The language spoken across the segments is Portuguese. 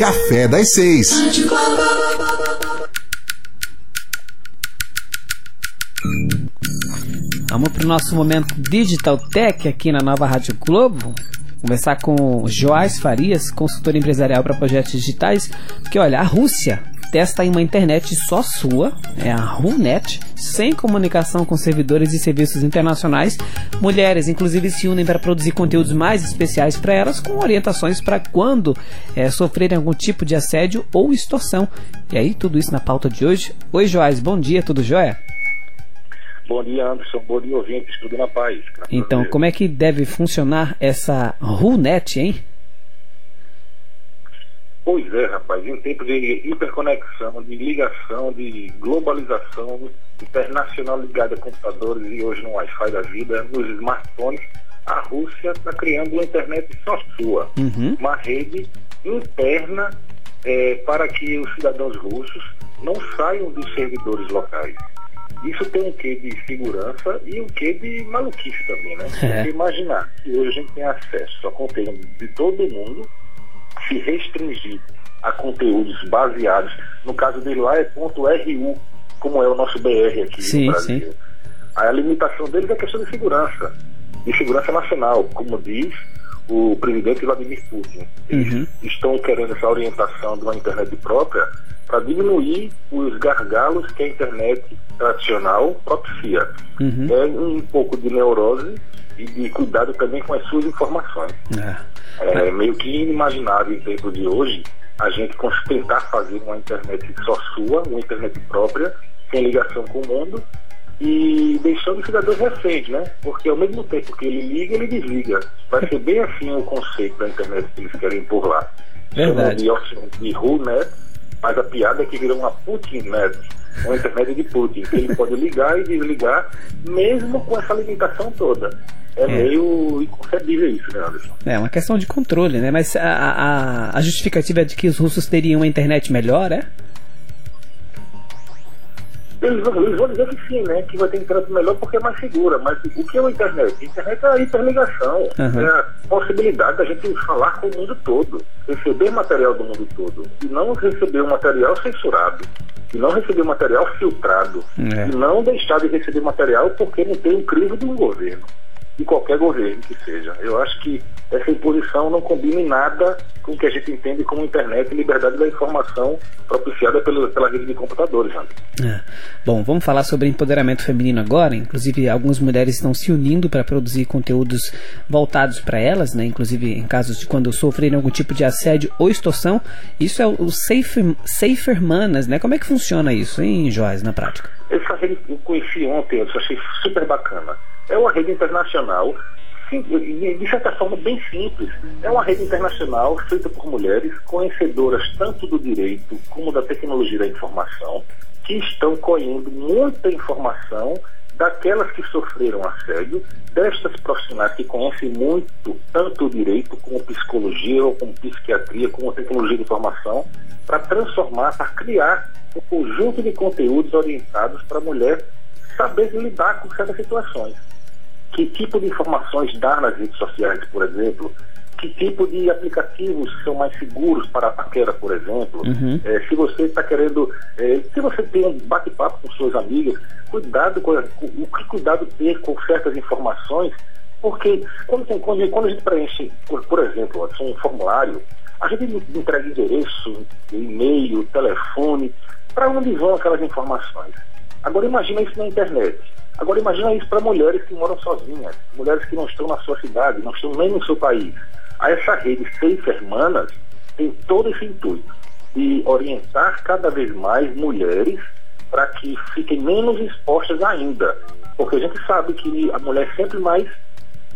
Café das Seis. Vamos para o nosso momento Digital Tech aqui na nova Rádio Globo. Conversar com Joás Farias, consultor empresarial para projetos digitais. Que olha, a Rússia testa em uma internet só sua, é a RUNET, sem comunicação com servidores e serviços internacionais. Mulheres, inclusive, se unem para produzir conteúdos mais especiais para elas, com orientações para quando é, sofrerem algum tipo de assédio ou extorsão. E aí, tudo isso na pauta de hoje. Oi, Joás, bom dia, tudo jóia? Bom dia, Anderson. Bom dia, ouvintes. Tudo na paz. Então, como é que deve funcionar essa RUNET, hein? Pois é, rapaz, em tempos de hiperconexão, de ligação, de globalização internacional ligada a computadores e hoje no Wi-Fi da vida, nos smartphones, a Rússia está criando uma internet só sua, uhum. uma rede interna é, para que os cidadãos russos não saiam dos servidores locais. Isso tem um quê de segurança e um quê de maluquice também, né? É. Porque imaginar que hoje a gente tem acesso a conteúdo de todo mundo se restringir a conteúdos baseados, no caso dele lá é ponto .ru, como é o nosso BR aqui sim, no Brasil. Sim. A limitação deles é questão de segurança, de segurança nacional, como diz o presidente Vladimir Putin. Eles uhum. estão querendo essa orientação de uma internet própria para diminuir os gargalos que a internet tradicional propicia. Uhum. É um pouco de neurose e de cuidado também com as suas informações. É. É meio que inimaginável em tempo de hoje a gente tentar fazer uma internet só sua, uma internet própria, sem ligação com o mundo e deixando os cidadãos reféns, né? Porque ao mesmo tempo que ele liga, ele desliga. Vai ser bem assim o conceito da internet que eles querem por lá. Verdade. De, de RUNET, mas a piada é que virou uma PutinNet, uma internet de Putin, que ele pode ligar e desligar, mesmo com essa limitação toda. É, é, meio inconcebível isso, né, Anderson? É uma questão de controle, né? Mas a, a, a justificativa é de que os russos teriam uma internet melhor, é? Eles vão, dizer que sim, né? Que vai ter internet melhor porque é mais segura. Mas o que é a internet? A internet é a hiperligação. Uhum. É a possibilidade da gente falar com o mundo todo, receber material do mundo todo. E não receber um material censurado. E não receber material filtrado. É. E não deixar de receber material porque não tem um crivo de um governo de qualquer governo que seja. Eu acho que essa imposição não combina em nada com o que a gente entende como internet e liberdade da informação propiciada pelo, pela rede de computadores. É. Bom, vamos falar sobre empoderamento feminino agora. Inclusive, algumas mulheres estão se unindo para produzir conteúdos voltados para elas, né? inclusive em casos de quando sofrerem algum tipo de assédio ou extorsão. Isso é o Safer, Safer Manas, né? Como é que funciona isso, hein, Joás, na prática? Essa rede eu conheci ontem, eu achei super bacana é uma rede internacional, de certa forma bem simples. É uma rede internacional feita por mulheres conhecedoras tanto do direito como da tecnologia da informação, que estão colhendo muita informação daquelas que sofreram assédio, destas profissionais que conhecem muito tanto o direito como psicologia, ou como psiquiatria, como tecnologia de informação, para transformar, para criar um conjunto de conteúdos orientados para a mulher saber lidar com certas situações que tipo de informações dar nas redes sociais, por exemplo, que tipo de aplicativos são mais seguros para a paquera, por exemplo. Uhum. É, se você está querendo, é, se você tem um bate-papo com suas amigas, cuidado com, o que cuidado ter com certas informações, porque quando, tem, quando, quando a gente preenche, por, por exemplo, um formulário, a gente entrega endereço, e-mail, telefone, para onde vão aquelas informações. Agora imagina isso na internet. Agora imagina isso para mulheres que moram sozinhas, mulheres que não estão na sua cidade, não estão nem no seu país. A essa rede Seis Hermanas tem todo esse intuito de orientar cada vez mais mulheres para que fiquem menos expostas ainda. Porque a gente sabe que a mulher é sempre mais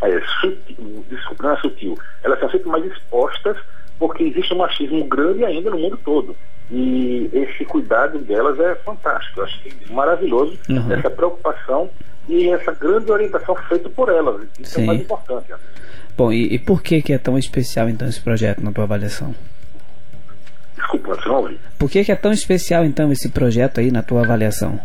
é, sutil, desculpa, não é sutil, elas são sempre mais expostas porque existe um machismo grande ainda no mundo todo. E esse cuidado delas é fantástico. Eu acho é maravilhoso uhum. essa preocupação e essa grande orientação feita por elas. Isso Sim. é mais importante. Bom, e, e, por que, que é tão especial então esse projeto na tua avaliação? Desculpa, não ouvi. Por que, que é tão especial então esse projeto aí na tua avaliação?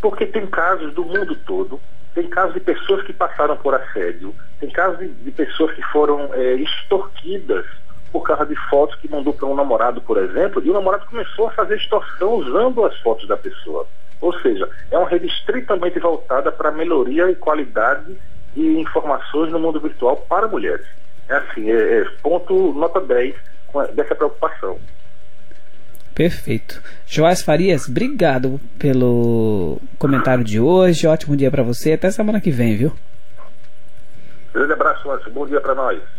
Porque tem casos do mundo todo, tem casos de pessoas que passaram por assédio, tem casos de, de pessoas que foram é, extorquidas por causa de fotos que mandou para um namorado, por exemplo, e o namorado começou a fazer extorsão usando as fotos da pessoa. Ou seja, é uma rede estritamente voltada para melhoria e qualidade de informações no mundo virtual para mulheres. É assim, é, é ponto nota 10 dessa preocupação. Perfeito. Joás Farias, obrigado pelo comentário de hoje. Ótimo dia para você. Até semana que vem, viu? Grande abraço, Bom dia para nós.